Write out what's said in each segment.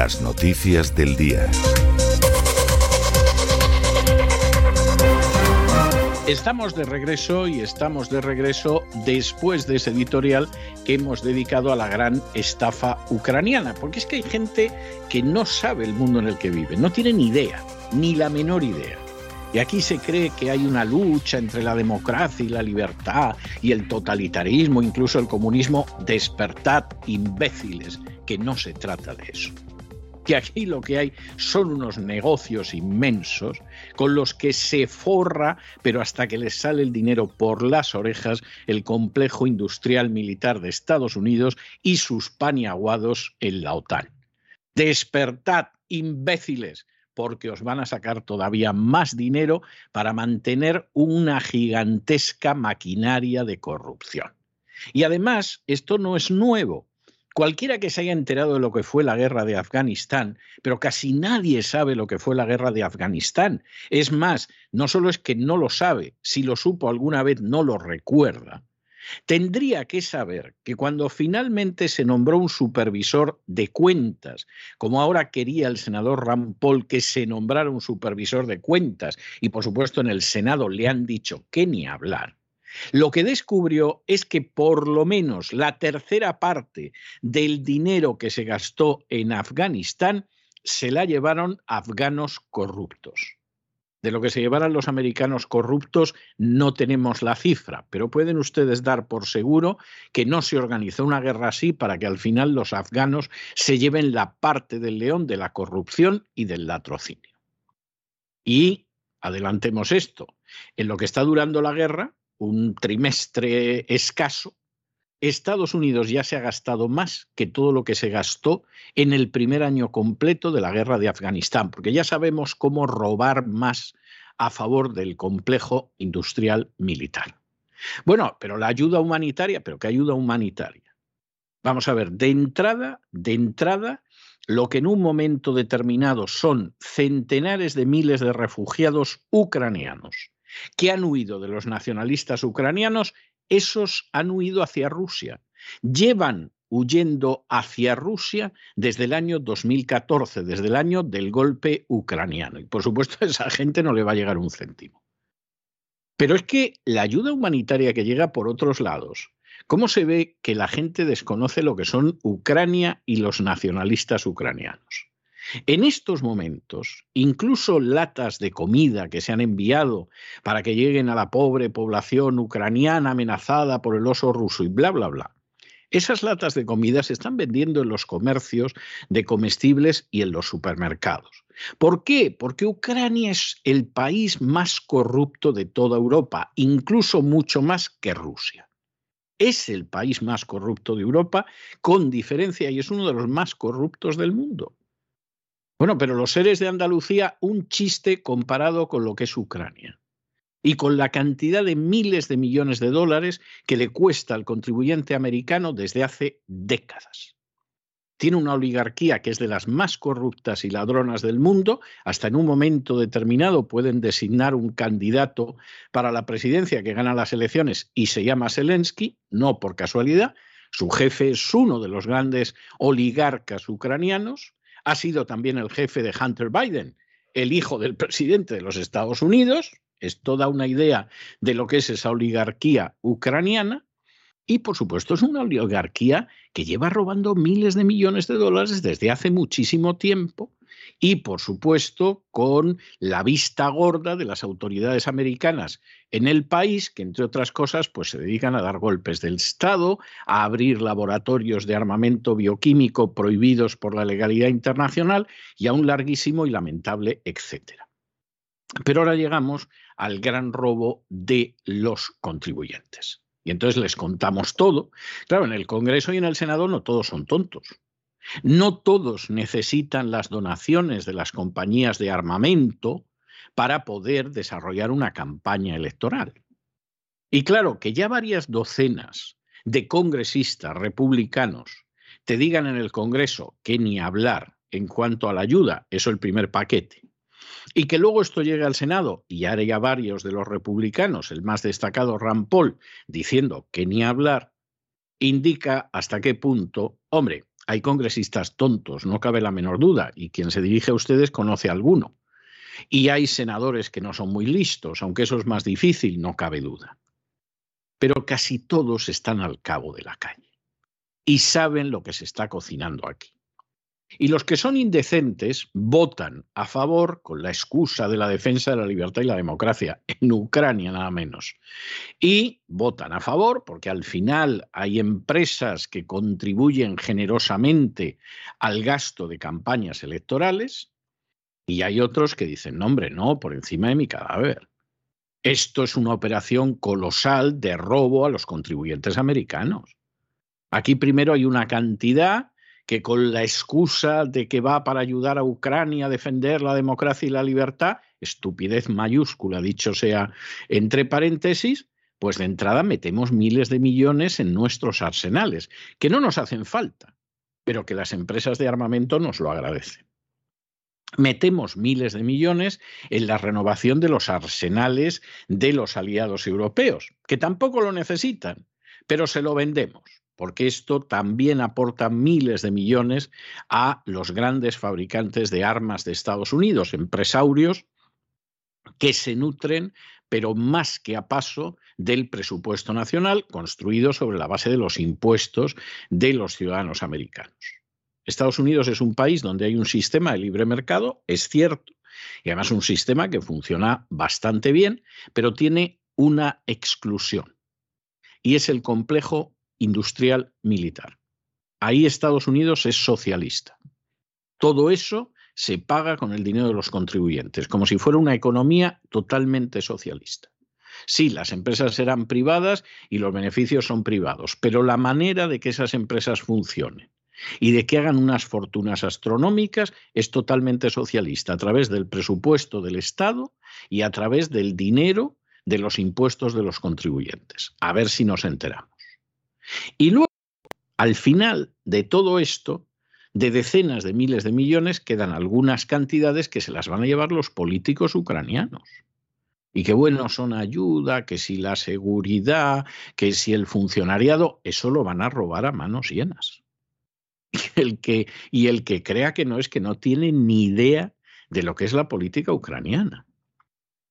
Las noticias del día. Estamos de regreso y estamos de regreso después de ese editorial que hemos dedicado a la gran estafa ucraniana, porque es que hay gente que no sabe el mundo en el que vive, no tiene ni idea, ni la menor idea. Y aquí se cree que hay una lucha entre la democracia y la libertad y el totalitarismo, incluso el comunismo. Despertad, imbéciles, que no se trata de eso que aquí lo que hay son unos negocios inmensos con los que se forra, pero hasta que les sale el dinero por las orejas, el complejo industrial militar de Estados Unidos y sus paniaguados en la OTAN. Despertad, imbéciles, porque os van a sacar todavía más dinero para mantener una gigantesca maquinaria de corrupción. Y además, esto no es nuevo. Cualquiera que se haya enterado de lo que fue la guerra de Afganistán, pero casi nadie sabe lo que fue la guerra de Afganistán. Es más, no solo es que no lo sabe, si lo supo alguna vez no lo recuerda. Tendría que saber que cuando finalmente se nombró un supervisor de cuentas, como ahora quería el senador Ram Paul que se nombrara un supervisor de cuentas, y por supuesto en el Senado le han dicho que ni hablar, lo que descubrió es que por lo menos la tercera parte del dinero que se gastó en Afganistán se la llevaron afganos corruptos. De lo que se llevaran los americanos corruptos no tenemos la cifra, pero pueden ustedes dar por seguro que no se organizó una guerra así para que al final los afganos se lleven la parte del león de la corrupción y del latrocinio. Y adelantemos esto, en lo que está durando la guerra, un trimestre escaso, Estados Unidos ya se ha gastado más que todo lo que se gastó en el primer año completo de la guerra de Afganistán, porque ya sabemos cómo robar más a favor del complejo industrial militar. Bueno, pero la ayuda humanitaria, pero ¿qué ayuda humanitaria? Vamos a ver, de entrada, de entrada, lo que en un momento determinado son centenares de miles de refugiados ucranianos que han huido de los nacionalistas ucranianos esos han huido hacia Rusia. Llevan huyendo hacia Rusia desde el año 2014, desde el año del golpe ucraniano. Y por supuesto a esa gente no le va a llegar un céntimo. Pero es que la ayuda humanitaria que llega por otros lados, ¿cómo se ve que la gente desconoce lo que son Ucrania y los nacionalistas ucranianos? En estos momentos, incluso latas de comida que se han enviado para que lleguen a la pobre población ucraniana amenazada por el oso ruso y bla, bla, bla, esas latas de comida se están vendiendo en los comercios de comestibles y en los supermercados. ¿Por qué? Porque Ucrania es el país más corrupto de toda Europa, incluso mucho más que Rusia. Es el país más corrupto de Europa, con diferencia, y es uno de los más corruptos del mundo. Bueno, pero los seres de Andalucía, un chiste comparado con lo que es Ucrania y con la cantidad de miles de millones de dólares que le cuesta al contribuyente americano desde hace décadas. Tiene una oligarquía que es de las más corruptas y ladronas del mundo. Hasta en un momento determinado pueden designar un candidato para la presidencia que gana las elecciones y se llama Zelensky, no por casualidad. Su jefe es uno de los grandes oligarcas ucranianos ha sido también el jefe de Hunter Biden, el hijo del presidente de los Estados Unidos. Es toda una idea de lo que es esa oligarquía ucraniana. Y por supuesto es una oligarquía que lleva robando miles de millones de dólares desde hace muchísimo tiempo y, por supuesto, con la vista gorda de las autoridades americanas en el país, que entre otras cosas, pues se dedican a dar golpes del Estado, a abrir laboratorios de armamento bioquímico prohibidos por la legalidad internacional y a un larguísimo y lamentable etcétera. Pero ahora llegamos al gran robo de los contribuyentes. Y entonces les contamos todo. Claro, en el Congreso y en el Senado no todos son tontos. No todos necesitan las donaciones de las compañías de armamento para poder desarrollar una campaña electoral. Y claro, que ya varias docenas de congresistas republicanos te digan en el Congreso que ni hablar en cuanto a la ayuda, eso el primer paquete, y que luego esto llegue al Senado y haya varios de los republicanos, el más destacado Rand Paul, diciendo que ni hablar, indica hasta qué punto, hombre, hay congresistas tontos, no cabe la menor duda, y quien se dirige a ustedes conoce alguno. Y hay senadores que no son muy listos, aunque eso es más difícil, no cabe duda. Pero casi todos están al cabo de la calle y saben lo que se está cocinando aquí. Y los que son indecentes votan a favor con la excusa de la defensa de la libertad y la democracia, en Ucrania nada menos. Y votan a favor porque al final hay empresas que contribuyen generosamente al gasto de campañas electorales y hay otros que dicen, no hombre, no, por encima de mi cadáver. Esto es una operación colosal de robo a los contribuyentes americanos. Aquí primero hay una cantidad que con la excusa de que va para ayudar a Ucrania a defender la democracia y la libertad, estupidez mayúscula, dicho sea entre paréntesis, pues de entrada metemos miles de millones en nuestros arsenales, que no nos hacen falta, pero que las empresas de armamento nos lo agradecen. Metemos miles de millones en la renovación de los arsenales de los aliados europeos, que tampoco lo necesitan, pero se lo vendemos porque esto también aporta miles de millones a los grandes fabricantes de armas de Estados Unidos, empresarios que se nutren, pero más que a paso del presupuesto nacional construido sobre la base de los impuestos de los ciudadanos americanos. Estados Unidos es un país donde hay un sistema de libre mercado, es cierto, y además un sistema que funciona bastante bien, pero tiene una exclusión, y es el complejo industrial militar. Ahí Estados Unidos es socialista. Todo eso se paga con el dinero de los contribuyentes, como si fuera una economía totalmente socialista. Sí, las empresas serán privadas y los beneficios son privados, pero la manera de que esas empresas funcionen y de que hagan unas fortunas astronómicas es totalmente socialista a través del presupuesto del Estado y a través del dinero de los impuestos de los contribuyentes. A ver si nos enteramos. Y luego, al final de todo esto, de decenas de miles de millones, quedan algunas cantidades que se las van a llevar los políticos ucranianos. Y que bueno, son ayuda, que si la seguridad, que si el funcionariado, eso lo van a robar a manos llenas. Y el que, y el que crea que no es que no tiene ni idea de lo que es la política ucraniana.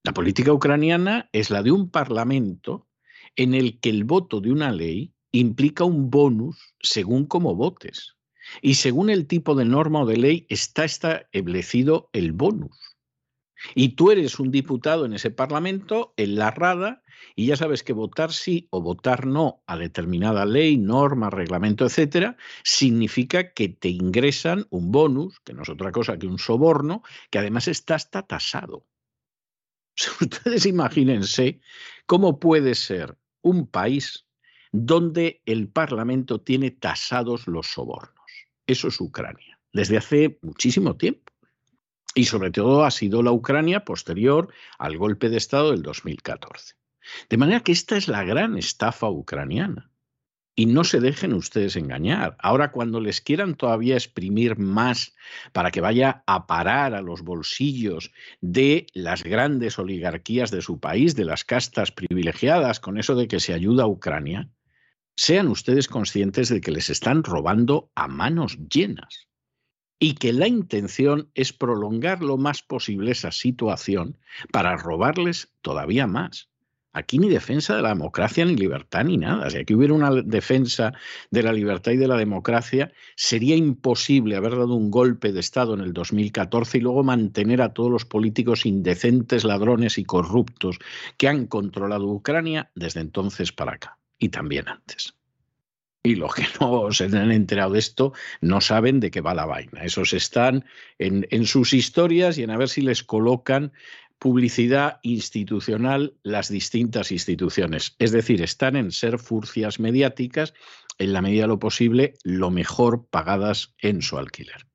La política ucraniana es la de un parlamento en el que el voto de una ley implica un bonus según cómo votes. Y según el tipo de norma o de ley está establecido el bonus. Y tú eres un diputado en ese parlamento, en la Rada, y ya sabes que votar sí o votar no a determinada ley, norma, reglamento, etcétera, significa que te ingresan un bonus, que no es otra cosa que un soborno, que además está hasta tasado. Ustedes imagínense cómo puede ser un país donde el Parlamento tiene tasados los sobornos. Eso es Ucrania, desde hace muchísimo tiempo. Y sobre todo ha sido la Ucrania posterior al golpe de Estado del 2014. De manera que esta es la gran estafa ucraniana. Y no se dejen ustedes engañar. Ahora cuando les quieran todavía exprimir más para que vaya a parar a los bolsillos de las grandes oligarquías de su país, de las castas privilegiadas, con eso de que se ayuda a Ucrania, sean ustedes conscientes de que les están robando a manos llenas y que la intención es prolongar lo más posible esa situación para robarles todavía más. Aquí ni defensa de la democracia, ni libertad, ni nada. Si aquí hubiera una defensa de la libertad y de la democracia, sería imposible haber dado un golpe de Estado en el 2014 y luego mantener a todos los políticos indecentes, ladrones y corruptos que han controlado Ucrania desde entonces para acá, y también antes. Y los que no se han enterado de esto no saben de qué va la vaina. Esos están en, en sus historias y en a ver si les colocan publicidad institucional las distintas instituciones. Es decir, están en ser furcias mediáticas en la medida de lo posible lo mejor pagadas en su alquiler.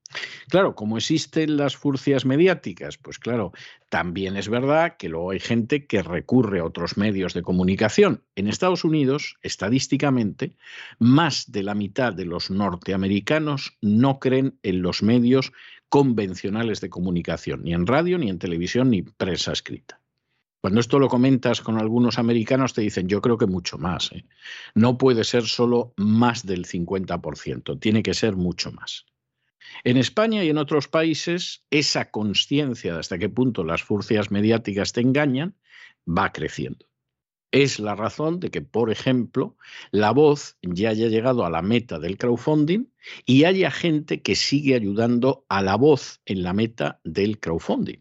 Claro, como existen las furcias mediáticas, pues claro, también es verdad que luego hay gente que recurre a otros medios de comunicación. En Estados Unidos, estadísticamente, más de la mitad de los norteamericanos no creen en los medios convencionales de comunicación, ni en radio, ni en televisión, ni prensa escrita. Cuando esto lo comentas con algunos americanos, te dicen, yo creo que mucho más. ¿eh? No puede ser solo más del 50%, tiene que ser mucho más. En España y en otros países, esa conciencia de hasta qué punto las furcias mediáticas te engañan va creciendo. Es la razón de que, por ejemplo, la voz ya haya llegado a la meta del crowdfunding y haya gente que sigue ayudando a la voz en la meta del crowdfunding.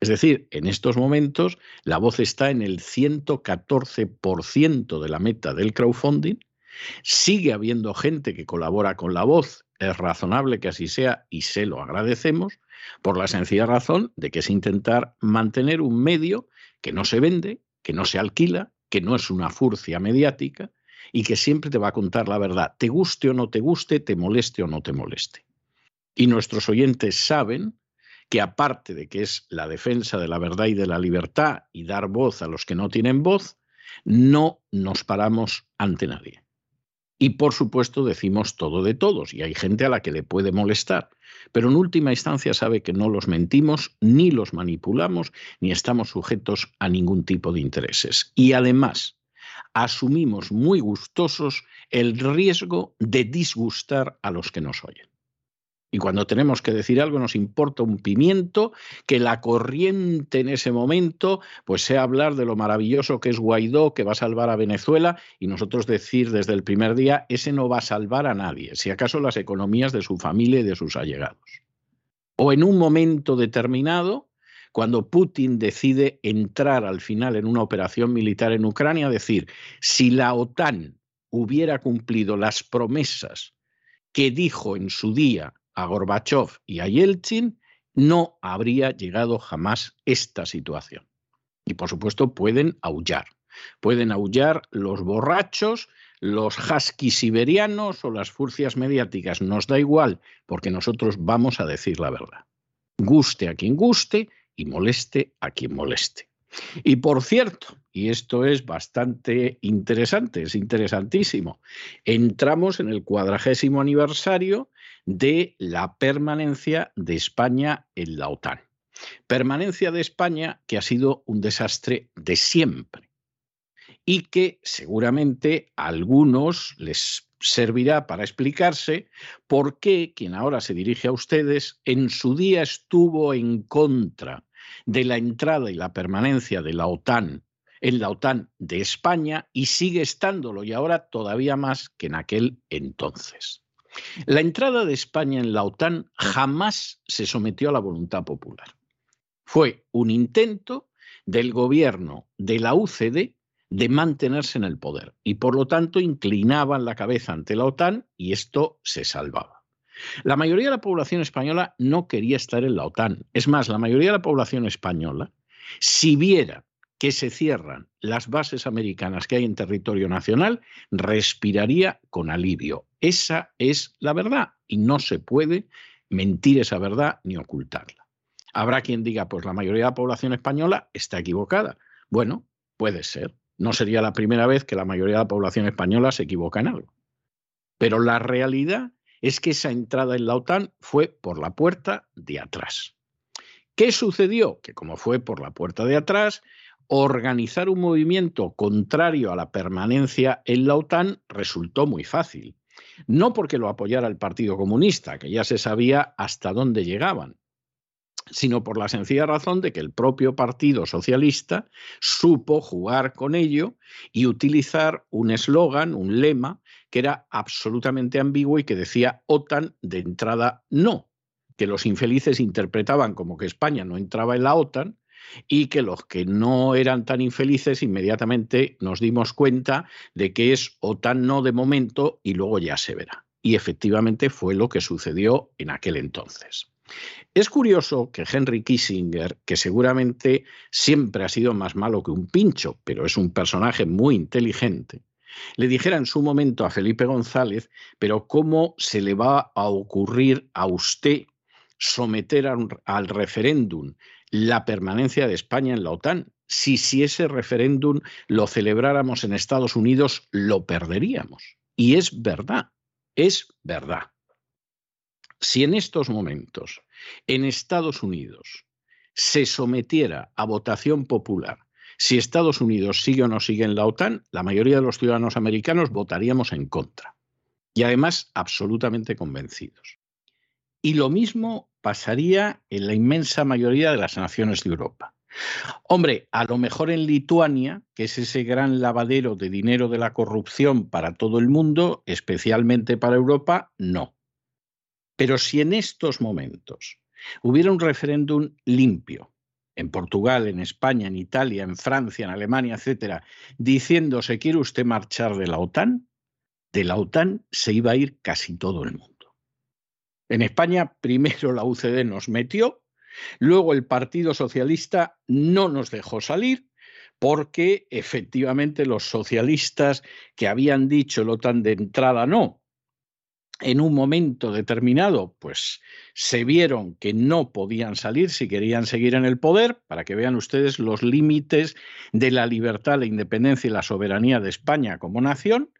Es decir, en estos momentos la voz está en el 114% de la meta del crowdfunding. Sigue habiendo gente que colabora con la voz. Es razonable que así sea y se lo agradecemos por la sencilla razón de que es intentar mantener un medio que no se vende, que no se alquila, que no es una furcia mediática y que siempre te va a contar la verdad, te guste o no te guste, te moleste o no te moleste. Y nuestros oyentes saben que aparte de que es la defensa de la verdad y de la libertad y dar voz a los que no tienen voz, no nos paramos ante nadie. Y por supuesto decimos todo de todos y hay gente a la que le puede molestar, pero en última instancia sabe que no los mentimos, ni los manipulamos, ni estamos sujetos a ningún tipo de intereses. Y además asumimos muy gustosos el riesgo de disgustar a los que nos oyen. Y cuando tenemos que decir algo nos importa un pimiento que la corriente en ese momento pues sea hablar de lo maravilloso que es Guaidó, que va a salvar a Venezuela, y nosotros decir desde el primer día, ese no va a salvar a nadie, si acaso las economías de su familia y de sus allegados. O en un momento determinado, cuando Putin decide entrar al final en una operación militar en Ucrania, decir, si la OTAN hubiera cumplido las promesas que dijo en su día a Gorbachev y a Yeltsin, no habría llegado jamás esta situación. Y por supuesto pueden aullar, Pueden aullar los borrachos, los huskies siberianos o las furcias mediáticas. Nos da igual, porque nosotros vamos a decir la verdad. Guste a quien guste y moleste a quien moleste. Y por cierto, y esto es bastante interesante, es interesantísimo, entramos en el cuadragésimo aniversario de la permanencia de España en la OTAN. Permanencia de España que ha sido un desastre de siempre y que seguramente a algunos les servirá para explicarse por qué quien ahora se dirige a ustedes en su día estuvo en contra de la entrada y la permanencia de la OTAN en la OTAN de España y sigue estándolo y ahora todavía más que en aquel entonces. La entrada de España en la OTAN jamás se sometió a la voluntad popular. Fue un intento del gobierno de la UCD de mantenerse en el poder y por lo tanto inclinaban la cabeza ante la OTAN y esto se salvaba. La mayoría de la población española no quería estar en la OTAN. Es más, la mayoría de la población española, si viera que se cierran las bases americanas que hay en territorio nacional, respiraría con alivio. Esa es la verdad y no se puede mentir esa verdad ni ocultarla. Habrá quien diga, pues la mayoría de la población española está equivocada. Bueno, puede ser. No sería la primera vez que la mayoría de la población española se equivoca en algo. Pero la realidad es que esa entrada en la OTAN fue por la puerta de atrás. ¿Qué sucedió? Que como fue por la puerta de atrás, organizar un movimiento contrario a la permanencia en la OTAN resultó muy fácil. No porque lo apoyara el Partido Comunista, que ya se sabía hasta dónde llegaban, sino por la sencilla razón de que el propio Partido Socialista supo jugar con ello y utilizar un eslogan, un lema, que era absolutamente ambiguo y que decía OTAN de entrada no, que los infelices interpretaban como que España no entraba en la OTAN y que los que no eran tan infelices inmediatamente nos dimos cuenta de que es OTAN no de momento y luego ya se verá. Y efectivamente fue lo que sucedió en aquel entonces. Es curioso que Henry Kissinger, que seguramente siempre ha sido más malo que un pincho, pero es un personaje muy inteligente, le dijera en su momento a Felipe González, pero ¿cómo se le va a ocurrir a usted someter al referéndum la permanencia de España en la OTAN. Si, ese referéndum lo celebráramos en Estados Unidos, lo perderíamos. Y es verdad, es verdad. Si en estos momentos en Estados Unidos se sometiera a votación popular si Estados Unidos sigue o no sigue en la OTAN, la mayoría de los ciudadanos americanos votaríamos en contra. Y además absolutamente convencidos. Y lo mismo pasaría en la inmensa mayoría de las naciones de Europa. Hombre, a lo mejor en Lituania, que es ese gran lavadero de dinero de la corrupción para todo el mundo, especialmente para Europa, no. Pero si en estos momentos hubiera un referéndum limpio, en Portugal, en España, en Italia, en Francia, en Alemania, etcétera, diciendo se quiere usted marchar de la OTAN, de la OTAN se iba a ir casi todo el mundo. En España primero la UCD nos metió, luego el Partido Socialista no nos dejó salir porque efectivamente los socialistas que habían dicho el OTAN de entrada no, en un momento determinado, pues se vieron que no podían salir si querían seguir en el poder, para que vean ustedes los límites de la libertad, la independencia y la soberanía de España como nación,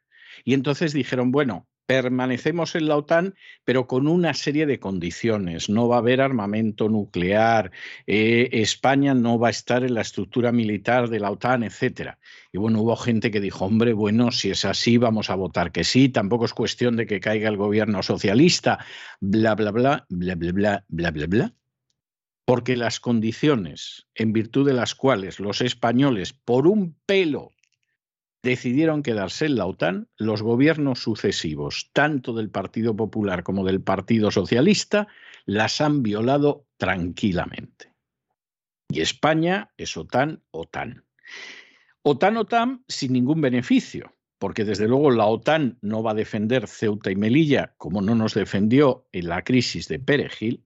y entonces dijeron, bueno, permanecemos en la OTAN, pero con una serie de condiciones. No va a haber armamento nuclear, eh, España no va a estar en la estructura militar de la OTAN, etcétera. Y bueno, hubo gente que dijo, hombre, bueno, si es así, vamos a votar que sí, tampoco es cuestión de que caiga el gobierno socialista, bla, bla, bla, bla, bla, bla, bla, bla, bla. Porque las condiciones en virtud de las cuales los españoles, por un pelo, decidieron quedarse en la OTAN, los gobiernos sucesivos, tanto del Partido Popular como del Partido Socialista, las han violado tranquilamente. Y España es OTAN, OTAN. OTAN, OTAN sin ningún beneficio, porque desde luego la OTAN no va a defender Ceuta y Melilla como no nos defendió en la crisis de Perejil,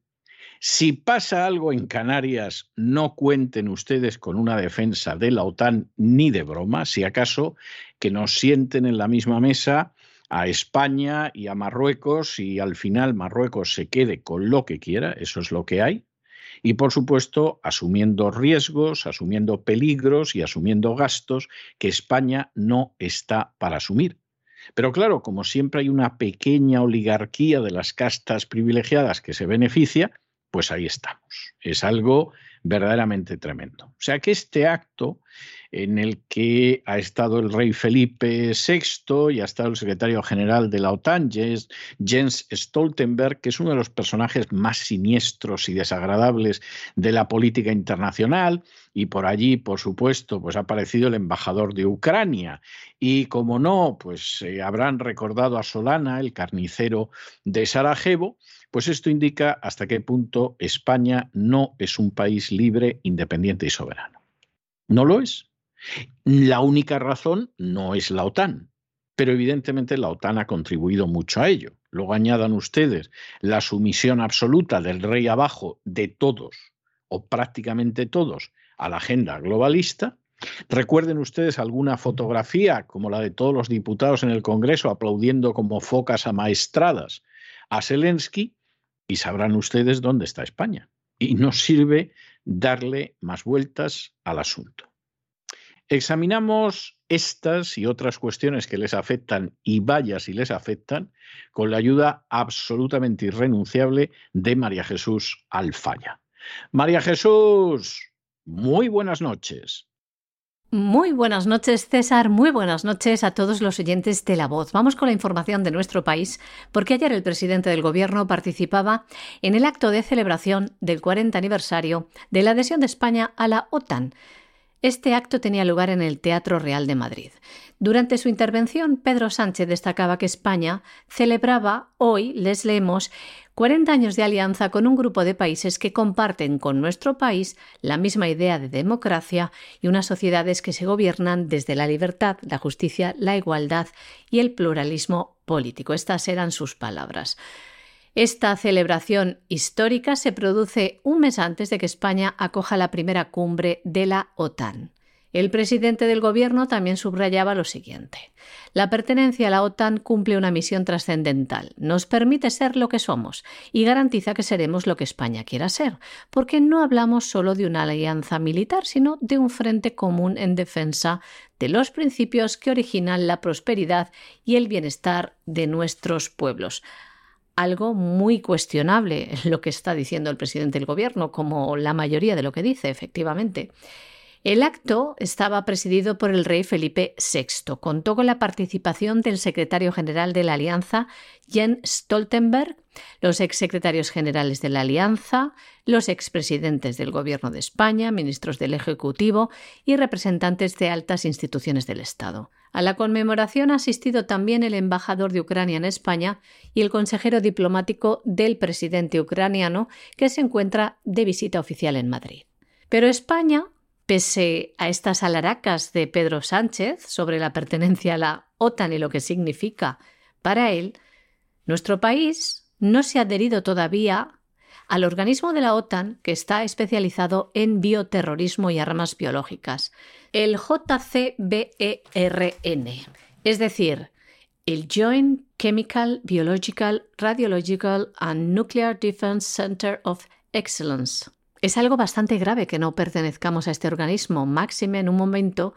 Si pasa algo en Canarias, no cuenten ustedes con una defensa de la OTAN ni de broma, si acaso que nos sienten en la misma mesa a España y a Marruecos y al final Marruecos se quede con lo que quiera, eso es lo que hay, y por supuesto asumiendo riesgos, asumiendo peligros y asumiendo gastos que España no está para asumir. Pero claro, como siempre hay una pequeña oligarquía de las castas privilegiadas que se beneficia, pues ahí estamos. Es algo verdaderamente tremendo. O sea que este acto en el que ha estado el rey Felipe VI y ha estado el secretario general de la OTAN, Jens Stoltenberg, que es uno de los personajes más siniestros y desagradables de la política internacional, y por allí, por supuesto, pues ha aparecido el embajador de Ucrania. Y como no, pues eh, habrán recordado a Solana, el carnicero de Sarajevo, pues esto indica hasta qué punto España no es un país libre, independiente y soberano. No lo es. La única razón no es la OTAN, pero evidentemente la OTAN ha contribuido mucho a ello. Luego añadan ustedes la sumisión absoluta del rey abajo de todos, o prácticamente todos, a la agenda globalista. Recuerden ustedes alguna fotografía como la de todos los diputados en el Congreso aplaudiendo como focas amaestradas a Zelensky y sabrán ustedes dónde está España. Y no sirve darle más vueltas al asunto. Examinamos estas y otras cuestiones que les afectan y vaya si les afectan con la ayuda absolutamente irrenunciable de María Jesús Alfaya. María Jesús, muy buenas noches. Muy buenas noches, César. Muy buenas noches a todos los oyentes de La Voz. Vamos con la información de nuestro país, porque ayer el presidente del Gobierno participaba en el acto de celebración del 40 aniversario de la adhesión de España a la OTAN. Este acto tenía lugar en el Teatro Real de Madrid. Durante su intervención, Pedro Sánchez destacaba que España celebraba hoy, les leemos, 40 años de alianza con un grupo de países que comparten con nuestro país la misma idea de democracia y unas sociedades que se gobiernan desde la libertad, la justicia, la igualdad y el pluralismo político. Estas eran sus palabras. Esta celebración histórica se produce un mes antes de que España acoja la primera cumbre de la OTAN. El presidente del Gobierno también subrayaba lo siguiente. La pertenencia a la OTAN cumple una misión trascendental, nos permite ser lo que somos y garantiza que seremos lo que España quiera ser, porque no hablamos solo de una alianza militar, sino de un frente común en defensa de los principios que originan la prosperidad y el bienestar de nuestros pueblos algo muy cuestionable lo que está diciendo el presidente del gobierno, como la mayoría de lo que dice, efectivamente. El acto estaba presidido por el rey Felipe VI. Contó con la participación del secretario general de la Alianza, Jens Stoltenberg, los exsecretarios generales de la Alianza, los expresidentes del Gobierno de España, ministros del Ejecutivo y representantes de altas instituciones del Estado. A la conmemoración ha asistido también el embajador de Ucrania en España y el consejero diplomático del presidente ucraniano, que se encuentra de visita oficial en Madrid. Pero España Pese a estas alaracas de Pedro Sánchez sobre la pertenencia a la OTAN y lo que significa para él, nuestro país no se ha adherido todavía al organismo de la OTAN que está especializado en bioterrorismo y armas biológicas, el JCBERN, es decir, el Joint Chemical, Biological, Radiological and Nuclear Defense Center of Excellence. Es algo bastante grave que no pertenezcamos a este organismo, máxime en un momento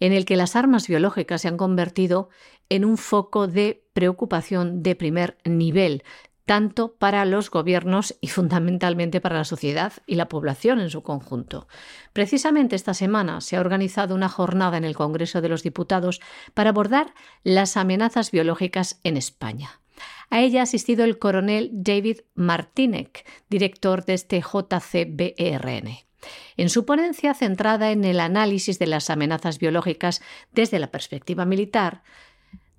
en el que las armas biológicas se han convertido en un foco de preocupación de primer nivel, tanto para los gobiernos y fundamentalmente para la sociedad y la población en su conjunto. Precisamente esta semana se ha organizado una jornada en el Congreso de los Diputados para abordar las amenazas biológicas en España. A ella ha asistido el coronel David Martinek, director de este JCBERN. En su ponencia centrada en el análisis de las amenazas biológicas desde la perspectiva militar,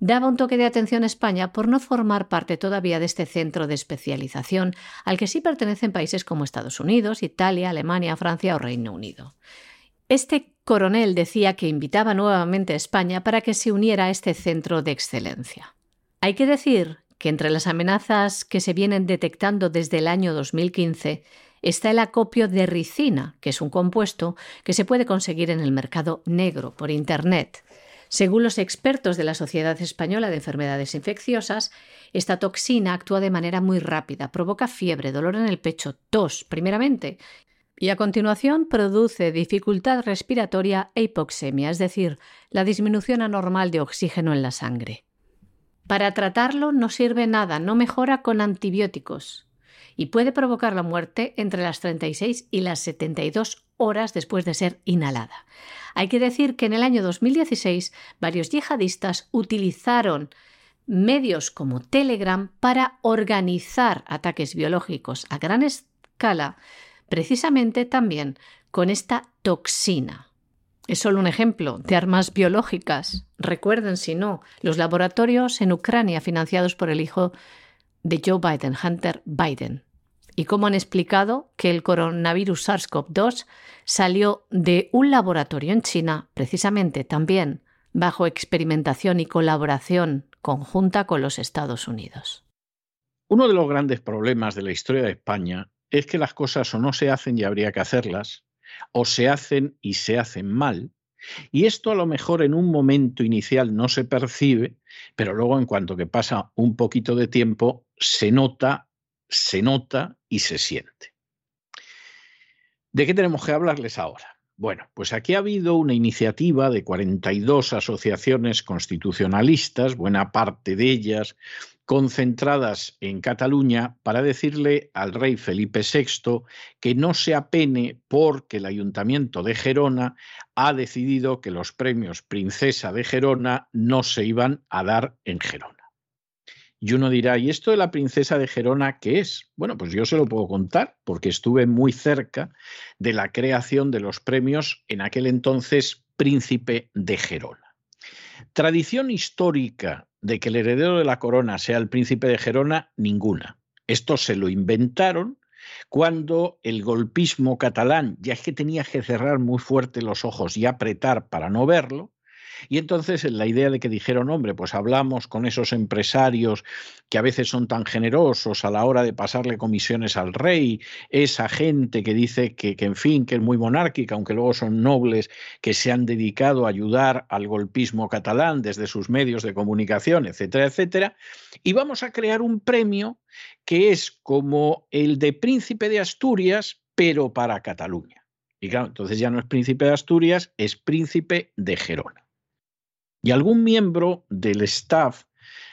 daba un toque de atención a España por no formar parte todavía de este centro de especialización al que sí pertenecen países como Estados Unidos, Italia, Alemania, Francia o Reino Unido. Este coronel decía que invitaba nuevamente a España para que se uniera a este centro de excelencia. Hay que decir que entre las amenazas que se vienen detectando desde el año 2015 está el acopio de ricina, que es un compuesto que se puede conseguir en el mercado negro por Internet. Según los expertos de la Sociedad Española de Enfermedades Infecciosas, esta toxina actúa de manera muy rápida, provoca fiebre, dolor en el pecho, tos, primeramente, y a continuación produce dificultad respiratoria e hipoxemia, es decir, la disminución anormal de oxígeno en la sangre. Para tratarlo no sirve nada, no mejora con antibióticos y puede provocar la muerte entre las 36 y las 72 horas después de ser inhalada. Hay que decir que en el año 2016 varios yihadistas utilizaron medios como Telegram para organizar ataques biológicos a gran escala, precisamente también con esta toxina. Es solo un ejemplo de armas biológicas. Recuerden, si no, los laboratorios en Ucrania financiados por el hijo de Joe Biden, Hunter Biden y cómo han explicado que el coronavirus SARS-CoV-2 salió de un laboratorio en China, precisamente también bajo experimentación y colaboración conjunta con los Estados Unidos. Uno de los grandes problemas de la historia de España es que las cosas o no se hacen y habría que hacerlas, o se hacen y se hacen mal, y esto a lo mejor en un momento inicial no se percibe, pero luego en cuanto que pasa un poquito de tiempo se nota se nota y se siente. ¿De qué tenemos que hablarles ahora? Bueno, pues aquí ha habido una iniciativa de 42 asociaciones constitucionalistas, buena parte de ellas concentradas en Cataluña, para decirle al rey Felipe VI que no se apene porque el ayuntamiento de Gerona ha decidido que los premios Princesa de Gerona no se iban a dar en Gerona. Y uno dirá, ¿y esto de la princesa de Gerona qué es? Bueno, pues yo se lo puedo contar porque estuve muy cerca de la creación de los premios en aquel entonces príncipe de Gerona. Tradición histórica de que el heredero de la corona sea el príncipe de Gerona, ninguna. Esto se lo inventaron cuando el golpismo catalán, ya es que tenía que cerrar muy fuerte los ojos y apretar para no verlo, y entonces la idea de que dijeron, hombre, pues hablamos con esos empresarios que a veces son tan generosos a la hora de pasarle comisiones al rey, esa gente que dice que, que en fin, que es muy monárquica, aunque luego son nobles, que se han dedicado a ayudar al golpismo catalán desde sus medios de comunicación, etcétera, etcétera, y vamos a crear un premio que es como el de príncipe de Asturias, pero para Cataluña. Y claro, entonces ya no es príncipe de Asturias, es príncipe de Gerona. Y algún miembro del staff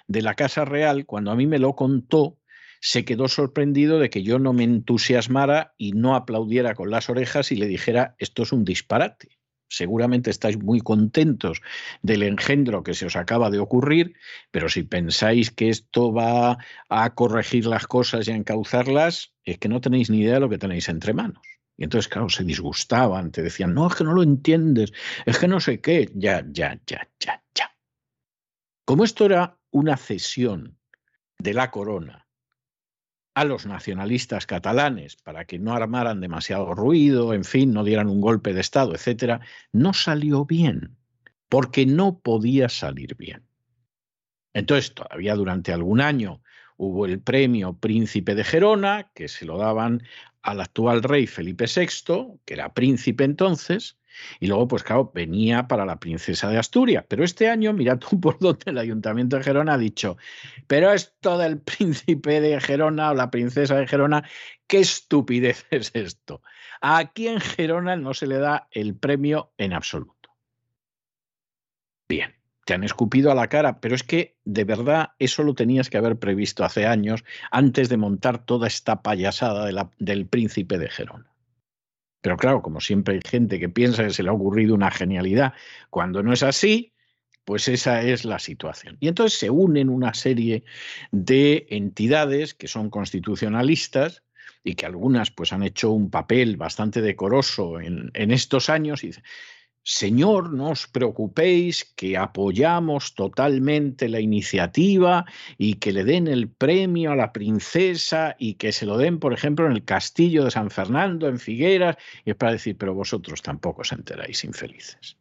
de la Casa Real, cuando a mí me lo contó, se quedó sorprendido de que yo no me entusiasmara y no aplaudiera con las orejas y le dijera, esto es un disparate. Seguramente estáis muy contentos del engendro que se os acaba de ocurrir, pero si pensáis que esto va a corregir las cosas y a encauzarlas, es que no tenéis ni idea de lo que tenéis entre manos. Y entonces, claro, se disgustaban, te decían, no, es que no lo entiendes, es que no sé qué, ya, ya, ya, ya, ya. Como esto era una cesión de la corona a los nacionalistas catalanes para que no armaran demasiado ruido, en fin, no dieran un golpe de Estado, etcétera, no salió bien, porque no podía salir bien. Entonces, todavía durante algún año hubo el premio Príncipe de Gerona, que se lo daban al actual rey Felipe VI, que era príncipe entonces, y luego, pues claro, venía para la princesa de Asturias. Pero este año, mira tú por dónde el ayuntamiento de Gerona ha dicho, pero esto del príncipe de Gerona o la princesa de Gerona, qué estupidez es esto. Aquí en Gerona no se le da el premio en absoluto. Bien te han escupido a la cara, pero es que de verdad eso lo tenías que haber previsto hace años antes de montar toda esta payasada del príncipe de Gerona. Pero claro, como siempre hay gente que piensa que se le ha ocurrido una genialidad, cuando no es así, pues esa es la situación. Y entonces se unen una serie de entidades que son constitucionalistas y que algunas pues han hecho un papel bastante decoroso en, en estos años y dicen, Señor, no os preocupéis, que apoyamos totalmente la iniciativa y que le den el premio a la princesa y que se lo den, por ejemplo, en el castillo de San Fernando, en Figueras, y es para decir, pero vosotros tampoco os enteráis infelices.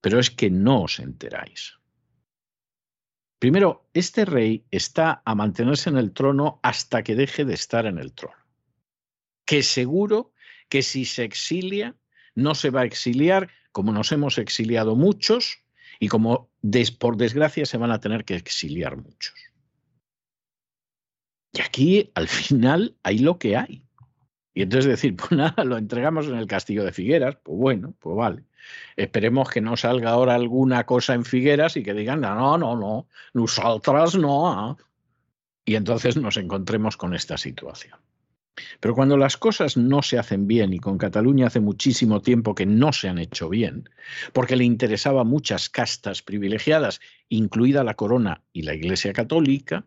Pero es que no os enteráis. Primero, este rey está a mantenerse en el trono hasta que deje de estar en el trono. que seguro que si se exilia, no se va a exiliar como nos hemos exiliado muchos y como por desgracia se van a tener que exiliar muchos. Y aquí al final hay lo que hay. Y entonces decir, pues nada, lo entregamos en el castillo de Figueras, pues bueno, pues vale. Esperemos que no salga ahora alguna cosa en Figueras y que digan, no, no, no, nosotras no. ¿ah?". Y entonces nos encontremos con esta situación. Pero cuando las cosas no se hacen bien, y con Cataluña hace muchísimo tiempo que no se han hecho bien, porque le interesaba muchas castas privilegiadas, incluida la corona y la Iglesia Católica,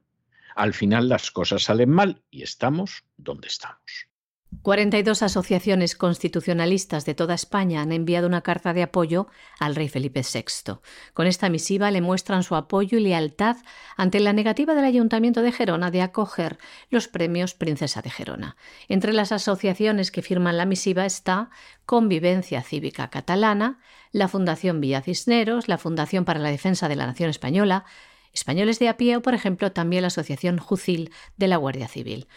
al final las cosas salen mal y estamos donde estamos. 42 asociaciones constitucionalistas de toda España han enviado una carta de apoyo al rey Felipe VI. Con esta misiva le muestran su apoyo y lealtad ante la negativa del Ayuntamiento de Gerona de acoger los premios Princesa de Gerona. Entre las asociaciones que firman la misiva está Convivencia Cívica Catalana, la Fundación Villa Cisneros, la Fundación para la Defensa de la Nación Española, Españoles de a pie o, por ejemplo, también la Asociación Jucil de la Guardia Civil.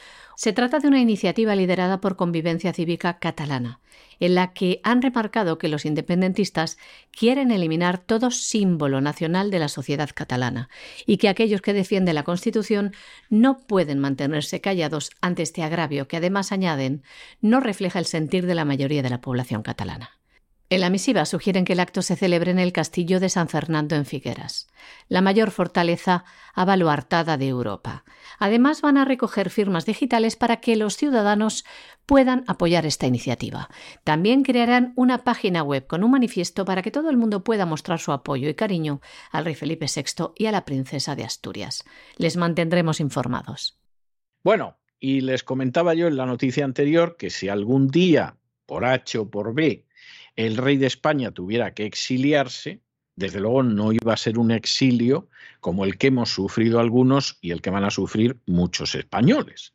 Se trata de una iniciativa liderada por Convivencia Cívica Catalana, en la que han remarcado que los independentistas quieren eliminar todo símbolo nacional de la sociedad catalana y que aquellos que defienden la Constitución no pueden mantenerse callados ante este agravio que además añaden no refleja el sentir de la mayoría de la población catalana. En la misiva sugieren que el acto se celebre en el castillo de San Fernando en Figueras, la mayor fortaleza avaluartada de Europa. Además, van a recoger firmas digitales para que los ciudadanos puedan apoyar esta iniciativa. También crearán una página web con un manifiesto para que todo el mundo pueda mostrar su apoyo y cariño al rey Felipe VI y a la princesa de Asturias. Les mantendremos informados. Bueno, y les comentaba yo en la noticia anterior que si algún día, por H o por B, el rey de España tuviera que exiliarse, desde luego no iba a ser un exilio como el que hemos sufrido algunos y el que van a sufrir muchos españoles.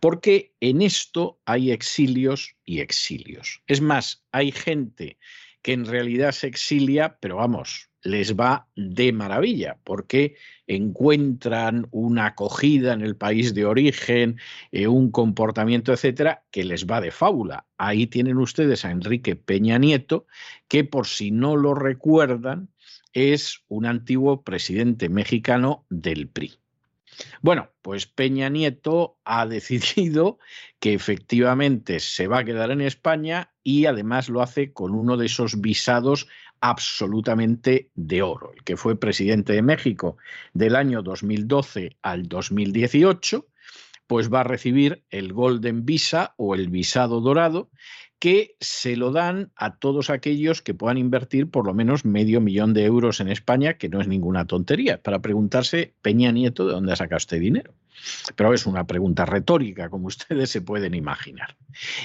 Porque en esto hay exilios y exilios. Es más, hay gente que en realidad se exilia, pero vamos, les va de maravilla porque encuentran una acogida en el país de origen, eh, un comportamiento, etcétera, que les va de fábula. Ahí tienen ustedes a Enrique Peña Nieto, que por si no lo recuerdan, es un antiguo presidente mexicano del PRI. Bueno, pues Peña Nieto ha decidido que efectivamente se va a quedar en España y además lo hace con uno de esos visados absolutamente de oro. El que fue presidente de México del año 2012 al 2018, pues va a recibir el Golden Visa o el visado dorado que se lo dan a todos aquellos que puedan invertir por lo menos medio millón de euros en España, que no es ninguna tontería, para preguntarse, Peña Nieto, ¿de dónde ha sacado este dinero? Pero es una pregunta retórica, como ustedes se pueden imaginar.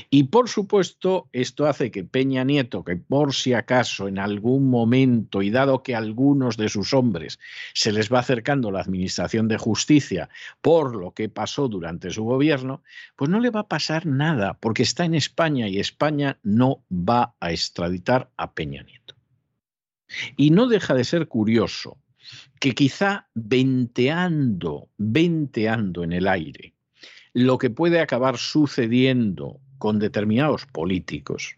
Y por supuesto, esto hace que Peña Nieto, que por si acaso en algún momento, y dado que a algunos de sus hombres se les va acercando la Administración de Justicia por lo que pasó durante su gobierno, pues no le va a pasar nada, porque está en España y España no va a extraditar a Peña Nieto. Y no deja de ser curioso que quizá venteando, venteando en el aire, lo que puede acabar sucediendo con determinados políticos,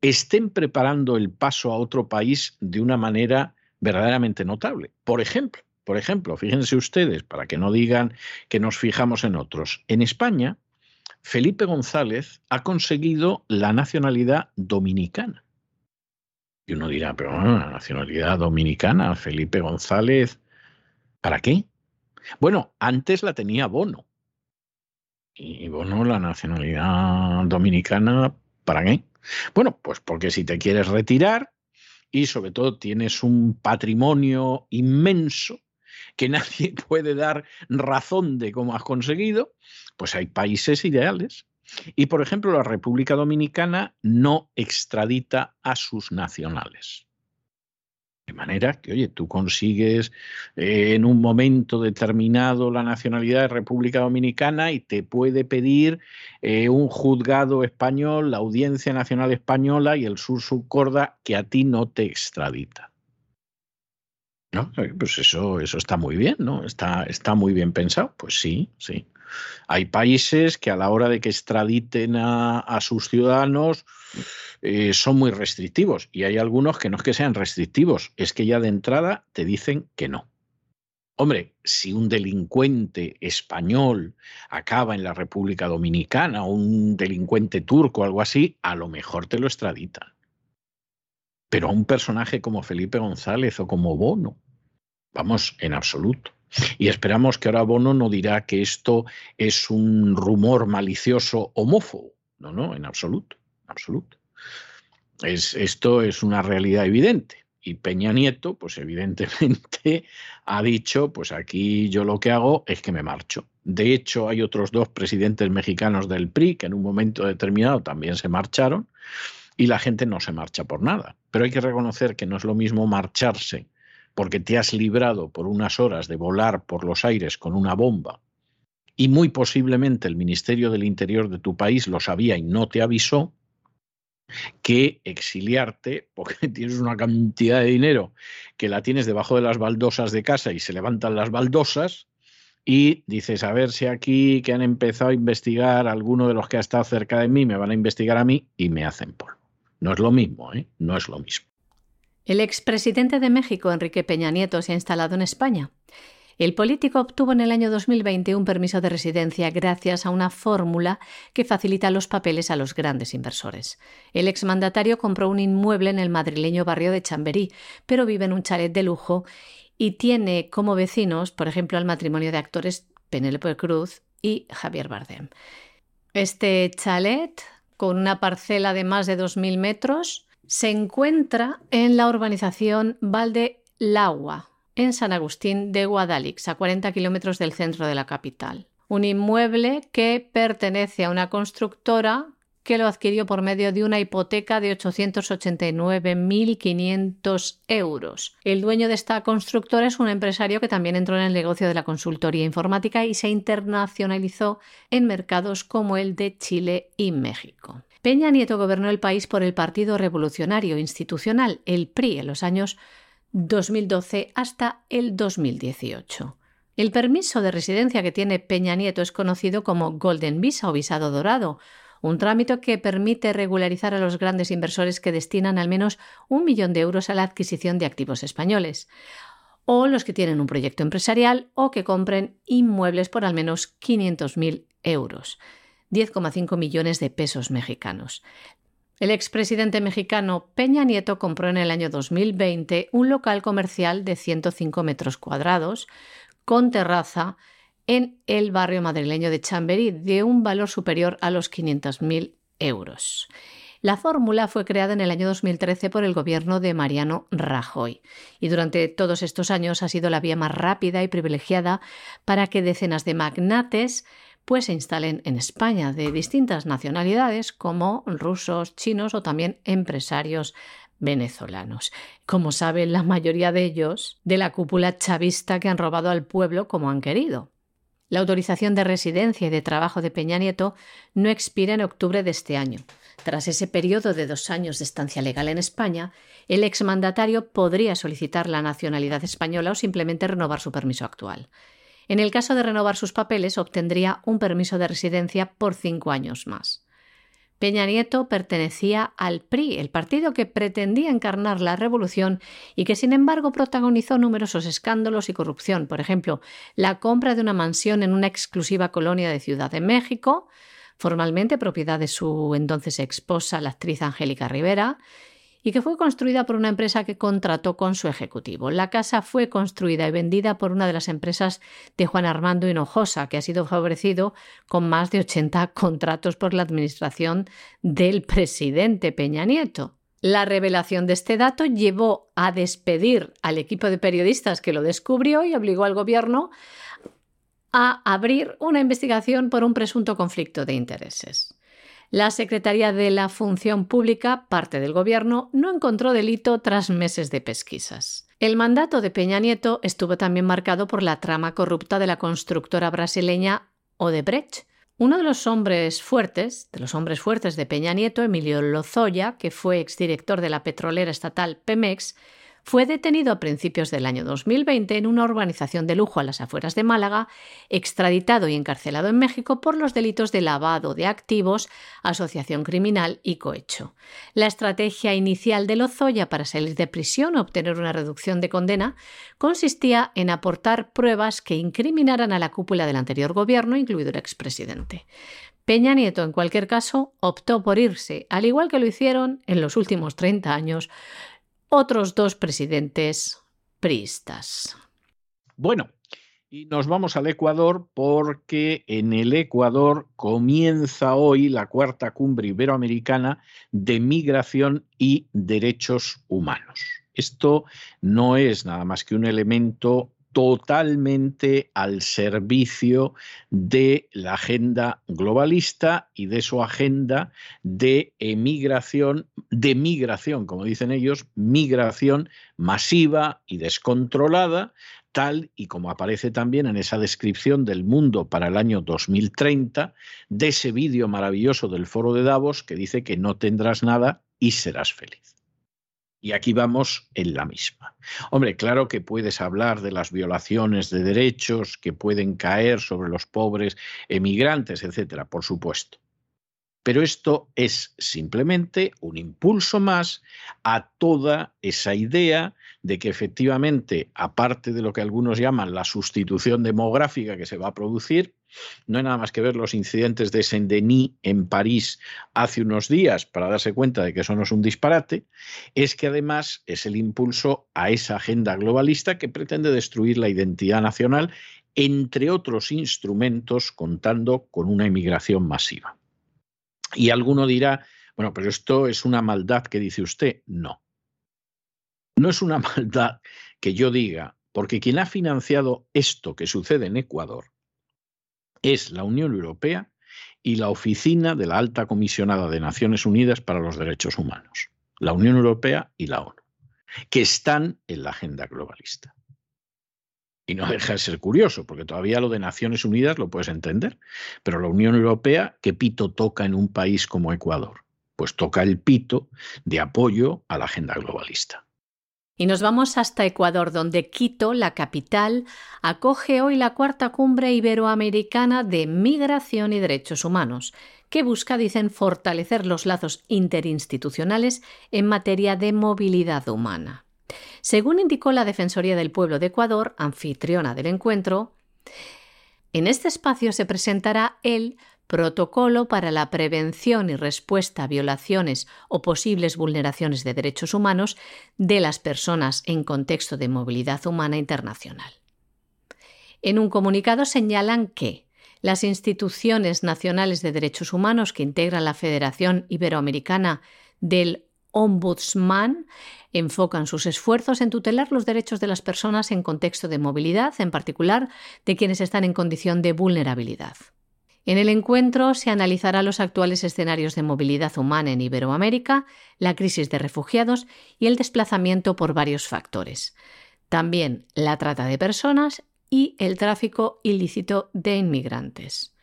estén preparando el paso a otro país de una manera verdaderamente notable. Por ejemplo, por ejemplo, fíjense ustedes, para que no digan que nos fijamos en otros, en España, Felipe González ha conseguido la nacionalidad dominicana. Y uno dirá, pero la nacionalidad dominicana, Felipe González, ¿para qué? Bueno, antes la tenía Bono. Y Bono, la nacionalidad dominicana, ¿para qué? Bueno, pues porque si te quieres retirar y sobre todo tienes un patrimonio inmenso que nadie puede dar razón de cómo has conseguido, pues hay países ideales y, por ejemplo, la República Dominicana no extradita a sus nacionales. De manera que, oye, tú consigues eh, en un momento determinado la nacionalidad de República Dominicana y te puede pedir eh, un juzgado español, la Audiencia Nacional Española y el Sur Subcorda que a ti no te extradita. ¿No? Pues eso, eso está muy bien, ¿no? Está, está muy bien pensado. Pues sí, sí. Hay países que a la hora de que extraditen a, sus ciudadanos eh, son muy restrictivos y hay algunos que no es que sean restrictivos, es que ya de entrada te dicen que no. Hombre, si un delincuente español acaba en la República Dominicana o un delincuente turco o algo así, a lo mejor te lo extraditan. Pero a un personaje como Felipe González o como Bono, vamos, en absoluto. Y esperamos que ahora Bono no dirá que esto es un rumor malicioso homófobo. No, no, en absoluto, en absoluto. Es, esto es una realidad evidente y Peña Nieto, pues evidentemente ha dicho, pues aquí yo lo que hago es que me marcho. De hecho, hay otros dos presidentes mexicanos del PRI que en un momento determinado también se marcharon y la gente no se marcha por nada. Pero hay que reconocer que no es lo mismo marcharse porque te has librado por unas horas de volar por los aires con una bomba y muy posiblemente el Ministerio del Interior de tu país lo sabía y no te avisó, que exiliarte porque tienes una cantidad de dinero que la tienes debajo de las baldosas de casa y se levantan las baldosas y dices, a ver si aquí que han empezado a investigar alguno de los que ha estado cerca de mí, me van a investigar a mí y me hacen polvo. No es lo mismo, ¿eh? No es lo mismo. El expresidente de México, Enrique Peña Nieto, se ha instalado en España el político obtuvo en el año 2020 un permiso de residencia gracias a una fórmula que facilita los papeles a los grandes inversores. El exmandatario compró un inmueble en el madrileño barrio de Chamberí, pero vive en un chalet de lujo y tiene como vecinos, por ejemplo, al matrimonio de actores Penélope Cruz y Javier Bardem. Este chalet, con una parcela de más de 2.000 metros, se encuentra en la urbanización Valde Lagua, en San Agustín de Guadalix, a 40 kilómetros del centro de la capital. Un inmueble que pertenece a una constructora que lo adquirió por medio de una hipoteca de 889.500 euros. El dueño de esta constructora es un empresario que también entró en el negocio de la consultoría informática y se internacionalizó en mercados como el de Chile y México. Peña Nieto gobernó el país por el Partido Revolucionario Institucional, el PRI, en los años 2012 hasta el 2018. El permiso de residencia que tiene Peña Nieto es conocido como Golden Visa o visado dorado, un trámite que permite regularizar a los grandes inversores que destinan al menos un millón de euros a la adquisición de activos españoles, o los que tienen un proyecto empresarial o que compren inmuebles por al menos 500.000 euros. 10,5 millones de pesos mexicanos. El expresidente mexicano Peña Nieto compró en el año 2020 un local comercial de 105 metros cuadrados con terraza en el barrio madrileño de Chamberí de un valor superior a los 500.000 euros. La fórmula fue creada en el año 2013 por el gobierno de Mariano Rajoy y durante todos estos años ha sido la vía más rápida y privilegiada para que decenas de magnates pues se instalen en España de distintas nacionalidades como rusos, chinos o también empresarios venezolanos. Como saben la mayoría de ellos, de la cúpula chavista que han robado al pueblo como han querido. La autorización de residencia y de trabajo de Peña Nieto no expira en octubre de este año. Tras ese periodo de dos años de estancia legal en España, el exmandatario podría solicitar la nacionalidad española o simplemente renovar su permiso actual. En el caso de renovar sus papeles, obtendría un permiso de residencia por cinco años más. Peña Nieto pertenecía al PRI, el partido que pretendía encarnar la revolución y que sin embargo protagonizó numerosos escándalos y corrupción, por ejemplo, la compra de una mansión en una exclusiva colonia de Ciudad de México, formalmente propiedad de su entonces esposa, la actriz Angélica Rivera, y que fue construida por una empresa que contrató con su ejecutivo. La casa fue construida y vendida por una de las empresas de Juan Armando Hinojosa, que ha sido favorecido con más de 80 contratos por la administración del presidente Peña Nieto. La revelación de este dato llevó a despedir al equipo de periodistas que lo descubrió y obligó al gobierno a abrir una investigación por un presunto conflicto de intereses. La Secretaría de la Función Pública, parte del Gobierno, no encontró delito tras meses de pesquisas. El mandato de Peña Nieto estuvo también marcado por la trama corrupta de la constructora brasileña Odebrecht. Uno de los hombres fuertes, de los hombres fuertes de Peña Nieto, Emilio Lozoya, que fue exdirector de la petrolera estatal Pemex, fue detenido a principios del año 2020 en una urbanización de lujo a las afueras de Málaga, extraditado y encarcelado en México por los delitos de lavado de activos, asociación criminal y cohecho. La estrategia inicial de Lozoya para salir de prisión o obtener una reducción de condena consistía en aportar pruebas que incriminaran a la cúpula del anterior gobierno, incluido el expresidente. Peña Nieto, en cualquier caso, optó por irse, al igual que lo hicieron en los últimos 30 años otros dos presidentes priistas. Bueno, y nos vamos al Ecuador porque en el Ecuador comienza hoy la cuarta cumbre iberoamericana de migración y derechos humanos. Esto no es nada más que un elemento totalmente al servicio de la agenda globalista y de su agenda de emigración, de migración, como dicen ellos, migración masiva y descontrolada, tal y como aparece también en esa descripción del mundo para el año 2030, de ese vídeo maravilloso del foro de Davos que dice que no tendrás nada y serás feliz. Y aquí vamos en la misma. Hombre, claro que puedes hablar de las violaciones de derechos que pueden caer sobre los pobres emigrantes, etcétera, por supuesto. Pero esto es simplemente un impulso más a toda esa idea de que efectivamente, aparte de lo que algunos llaman la sustitución demográfica que se va a producir, no hay nada más que ver los incidentes de Saint-Denis en París hace unos días para darse cuenta de que eso no es un disparate, es que además es el impulso a esa agenda globalista que pretende destruir la identidad nacional, entre otros instrumentos, contando con una inmigración masiva. Y alguno dirá, bueno, pero esto es una maldad que dice usted. No. No es una maldad que yo diga, porque quien ha financiado esto que sucede en Ecuador es la Unión Europea y la Oficina de la Alta Comisionada de Naciones Unidas para los Derechos Humanos, la Unión Europea y la ONU, que están en la agenda globalista. Y no deja de ser curioso, porque todavía lo de Naciones Unidas lo puedes entender, pero la Unión Europea, ¿qué pito toca en un país como Ecuador? Pues toca el pito de apoyo a la agenda globalista. Y nos vamos hasta Ecuador, donde Quito, la capital, acoge hoy la cuarta cumbre iberoamericana de migración y derechos humanos, que busca, dicen, fortalecer los lazos interinstitucionales en materia de movilidad humana. Según indicó la Defensoría del Pueblo de Ecuador, anfitriona del encuentro, en este espacio se presentará el Protocolo para la prevención y respuesta a violaciones o posibles vulneraciones de derechos humanos de las personas en contexto de movilidad humana internacional. En un comunicado señalan que las instituciones nacionales de derechos humanos que integran la Federación Iberoamericana del Ombudsman enfocan sus esfuerzos en tutelar los derechos de las personas en contexto de movilidad, en particular de quienes están en condición de vulnerabilidad. En el encuentro se analizará los actuales escenarios de movilidad humana en Iberoamérica, la crisis de refugiados y el desplazamiento por varios factores. También la trata de personas y el tráfico ilícito de inmigrantes.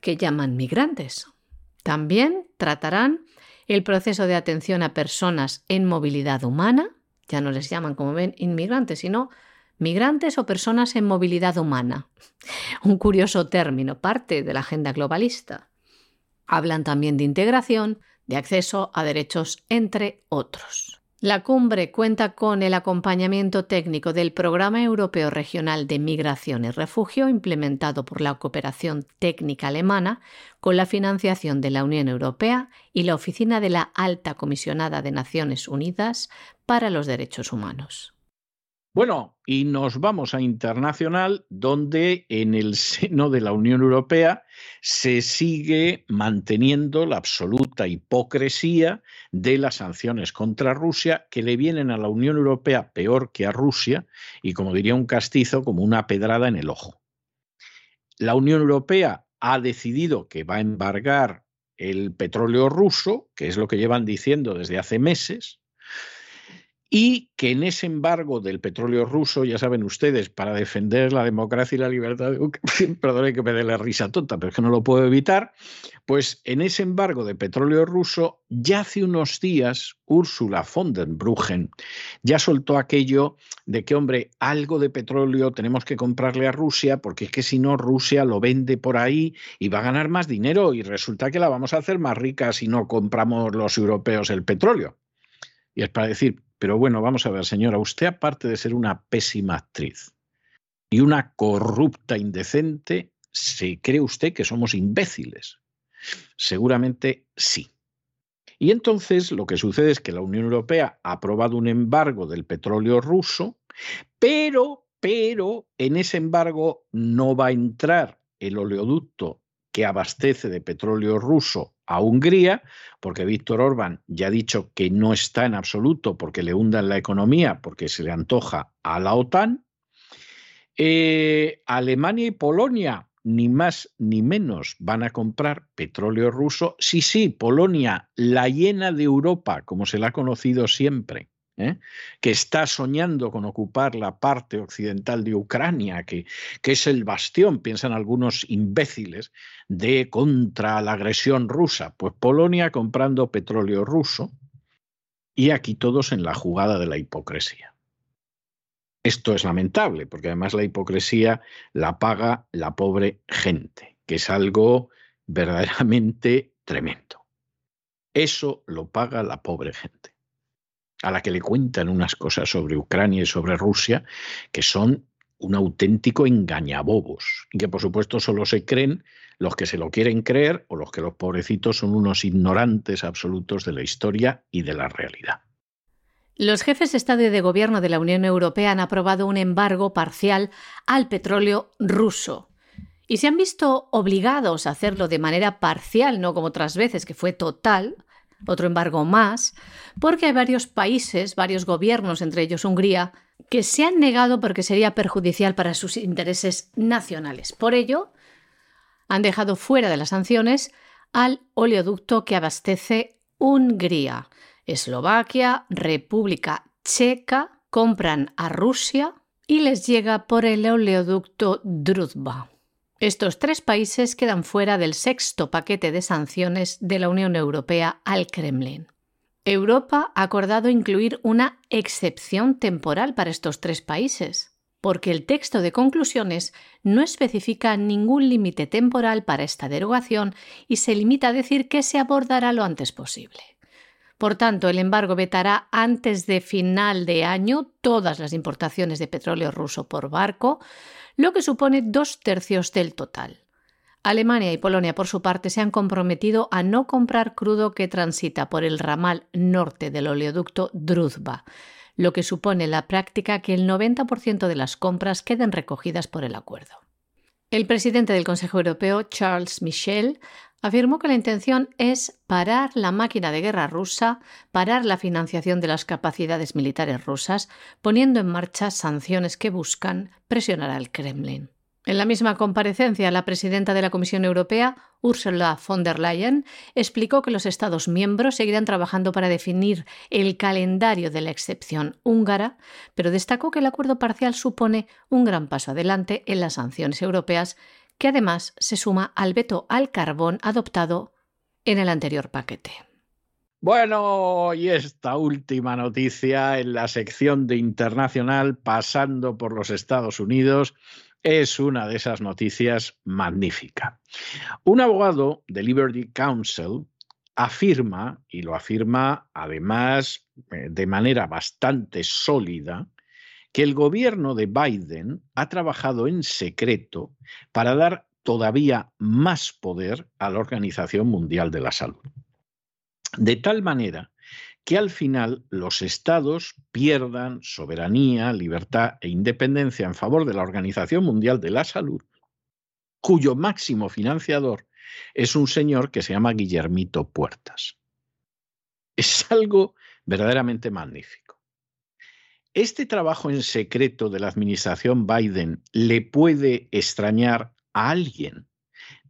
¿Qué llaman migrantes? También tratarán el proceso de atención a personas en movilidad humana, ya no les llaman como ven inmigrantes, sino migrantes o personas en movilidad humana. Un curioso término, parte de la agenda globalista. Hablan también de integración, de acceso a derechos, entre otros. La cumbre cuenta con el acompañamiento técnico del Programa Europeo Regional de Migración y Refugio, implementado por la Cooperación Técnica Alemana, con la financiación de la Unión Europea y la Oficina de la Alta Comisionada de Naciones Unidas para los Derechos Humanos. Bueno, y nos vamos a internacional, donde en el seno de la Unión Europea se sigue manteniendo la absoluta hipocresía de las sanciones contra Rusia, que le vienen a la Unión Europea peor que a Rusia, y como diría un castizo, como una pedrada en el ojo. La Unión Europea ha decidido que va a embargar el petróleo ruso, que es lo que llevan diciendo desde hace meses, y que en ese embargo del petróleo ruso, ya saben ustedes, para defender la democracia y la libertad, perdone que me dé la risa tonta, pero es que no lo puedo evitar, pues en ese embargo de petróleo ruso, ya hace unos días Ursula von der Bruggen ya soltó aquello de que, hombre, algo de petróleo tenemos que comprarle a Rusia, porque es que si no, Rusia lo vende por ahí y va a ganar más dinero y resulta que la vamos a hacer más rica si no compramos los europeos el petróleo. Y es para decir, pero bueno, vamos a ver, señora, usted aparte de ser una pésima actriz y una corrupta indecente, ¿se cree usted que somos imbéciles? Seguramente sí. Y entonces lo que sucede es que la Unión Europea ha aprobado un embargo del petróleo ruso, pero, pero en ese embargo no va a entrar el oleoducto que abastece de petróleo ruso a Hungría, porque Víctor Orbán ya ha dicho que no está en absoluto porque le hundan la economía, porque se le antoja a la OTAN. Eh, Alemania y Polonia, ni más ni menos, van a comprar petróleo ruso. Sí, sí, Polonia, la llena de Europa, como se la ha conocido siempre. ¿Eh? que está soñando con ocupar la parte occidental de Ucrania, que, que es el bastión, piensan algunos imbéciles, de contra la agresión rusa. Pues Polonia comprando petróleo ruso y aquí todos en la jugada de la hipocresía. Esto es lamentable, porque además la hipocresía la paga la pobre gente, que es algo verdaderamente tremendo. Eso lo paga la pobre gente a la que le cuentan unas cosas sobre Ucrania y sobre Rusia que son un auténtico engañabobos y que por supuesto solo se creen los que se lo quieren creer o los que los pobrecitos son unos ignorantes absolutos de la historia y de la realidad. Los jefes de Estado y de Gobierno de la Unión Europea han aprobado un embargo parcial al petróleo ruso y se han visto obligados a hacerlo de manera parcial, no como otras veces que fue total, otro embargo más, porque hay varios países, varios gobiernos, entre ellos Hungría, que se han negado porque sería perjudicial para sus intereses nacionales. Por ello, han dejado fuera de las sanciones al oleoducto que abastece Hungría. Eslovaquia, República Checa compran a Rusia y les llega por el oleoducto Druzhba. Estos tres países quedan fuera del sexto paquete de sanciones de la Unión Europea al Kremlin. Europa ha acordado incluir una excepción temporal para estos tres países, porque el texto de conclusiones no especifica ningún límite temporal para esta derogación y se limita a decir que se abordará lo antes posible. Por tanto, el embargo vetará antes de final de año todas las importaciones de petróleo ruso por barco, lo que supone dos tercios del total. Alemania y Polonia, por su parte, se han comprometido a no comprar crudo que transita por el ramal norte del oleoducto Druzhba, lo que supone la práctica que el 90% de las compras queden recogidas por el acuerdo. El presidente del Consejo Europeo, Charles Michel, afirmó que la intención es parar la máquina de guerra rusa, parar la financiación de las capacidades militares rusas, poniendo en marcha sanciones que buscan presionar al Kremlin. En la misma comparecencia, la presidenta de la Comisión Europea, Ursula von der Leyen, explicó que los Estados miembros seguirán trabajando para definir el calendario de la excepción húngara, pero destacó que el acuerdo parcial supone un gran paso adelante en las sanciones europeas que además se suma al veto al carbón adoptado en el anterior paquete. Bueno, y esta última noticia en la sección de internacional pasando por los Estados Unidos es una de esas noticias magnífica. Un abogado de Liberty Counsel afirma, y lo afirma además eh, de manera bastante sólida, que el gobierno de Biden ha trabajado en secreto para dar todavía más poder a la Organización Mundial de la Salud. De tal manera que al final los estados pierdan soberanía, libertad e independencia en favor de la Organización Mundial de la Salud, cuyo máximo financiador es un señor que se llama Guillermito Puertas. Es algo verdaderamente magnífico. ¿Este trabajo en secreto de la administración Biden le puede extrañar a alguien?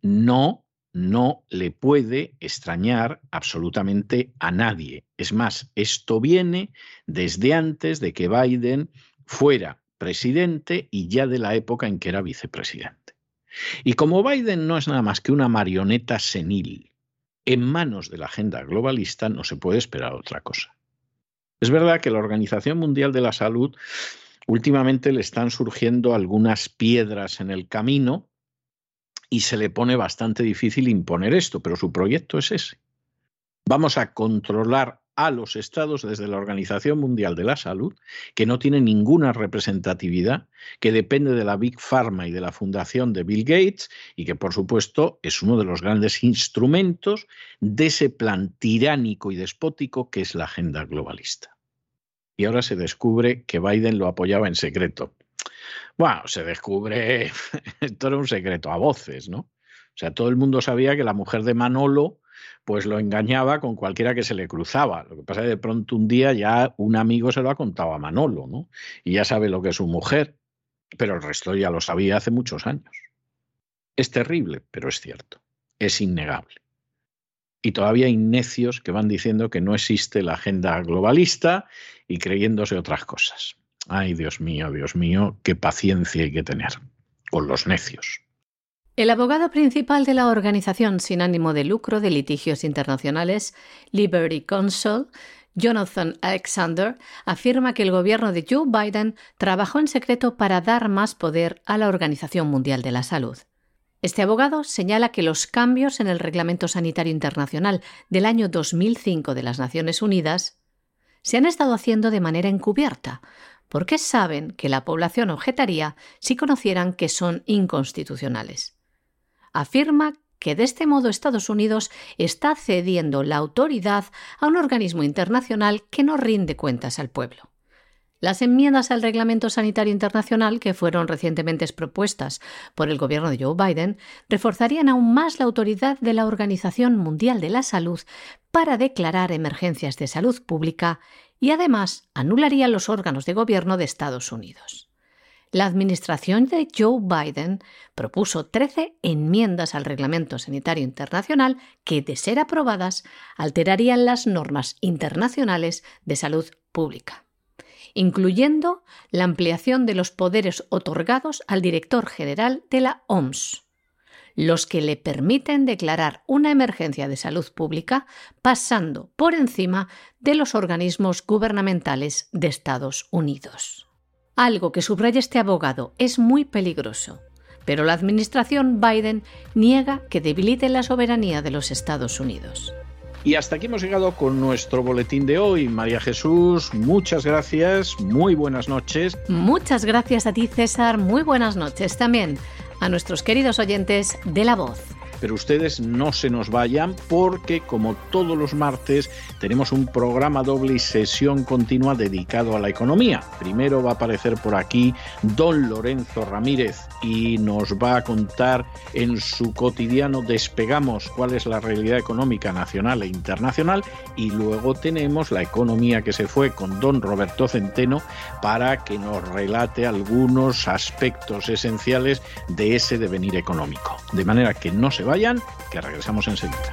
No, no le puede extrañar absolutamente a nadie. Es más, esto viene desde antes de que Biden fuera presidente y ya de la época en que era vicepresidente. Y como Biden no es nada más que una marioneta senil en manos de la agenda globalista, no se puede esperar otra cosa. Es verdad que la Organización Mundial de la Salud últimamente le están surgiendo algunas piedras en el camino y se le pone bastante difícil imponer esto, pero su proyecto es ese. Vamos a controlar a los estados desde la Organización Mundial de la Salud, que no tiene ninguna representatividad, que depende de la Big Pharma y de la fundación de Bill Gates y que por supuesto es uno de los grandes instrumentos de ese plan tiránico y despótico que es la agenda globalista. Y ahora se descubre que Biden lo apoyaba en secreto. Bueno, se descubre, esto era un secreto a voces, ¿no? O sea, todo el mundo sabía que la mujer de Manolo pues lo engañaba con cualquiera que se le cruzaba. Lo que pasa es que de pronto un día ya un amigo se lo ha contado a Manolo, ¿no? Y ya sabe lo que es su mujer, pero el resto ya lo sabía hace muchos años. Es terrible, pero es cierto, es innegable. Y todavía hay necios que van diciendo que no existe la agenda globalista y creyéndose otras cosas. Ay, Dios mío, Dios mío, qué paciencia hay que tener con los necios. El abogado principal de la organización sin ánimo de lucro de litigios internacionales, Liberty Counsel, Jonathan Alexander, afirma que el gobierno de Joe Biden trabajó en secreto para dar más poder a la Organización Mundial de la Salud. Este abogado señala que los cambios en el Reglamento Sanitario Internacional del año 2005 de las Naciones Unidas se han estado haciendo de manera encubierta, porque saben que la población objetaría si conocieran que son inconstitucionales afirma que de este modo Estados Unidos está cediendo la autoridad a un organismo internacional que no rinde cuentas al pueblo. Las enmiendas al Reglamento Sanitario Internacional, que fueron recientemente propuestas por el gobierno de Joe Biden, reforzarían aún más la autoridad de la Organización Mundial de la Salud para declarar emergencias de salud pública y además anularían los órganos de gobierno de Estados Unidos la administración de Joe Biden propuso 13 enmiendas al Reglamento Sanitario Internacional que, de ser aprobadas, alterarían las normas internacionales de salud pública, incluyendo la ampliación de los poderes otorgados al director general de la OMS, los que le permiten declarar una emergencia de salud pública pasando por encima de los organismos gubernamentales de Estados Unidos. Algo que subraya este abogado es muy peligroso, pero la administración Biden niega que debilite la soberanía de los Estados Unidos. Y hasta aquí hemos llegado con nuestro boletín de hoy. María Jesús, muchas gracias, muy buenas noches. Muchas gracias a ti, César, muy buenas noches también a nuestros queridos oyentes de La Voz. Pero ustedes no se nos vayan porque como todos los martes tenemos un programa doble y sesión continua dedicado a la economía. Primero va a aparecer por aquí don Lorenzo Ramírez y nos va a contar en su cotidiano Despegamos cuál es la realidad económica nacional e internacional y luego tenemos la economía que se fue con don Roberto Centeno para que nos relate algunos aspectos esenciales de ese devenir económico. De manera que no se que regresamos enseguida.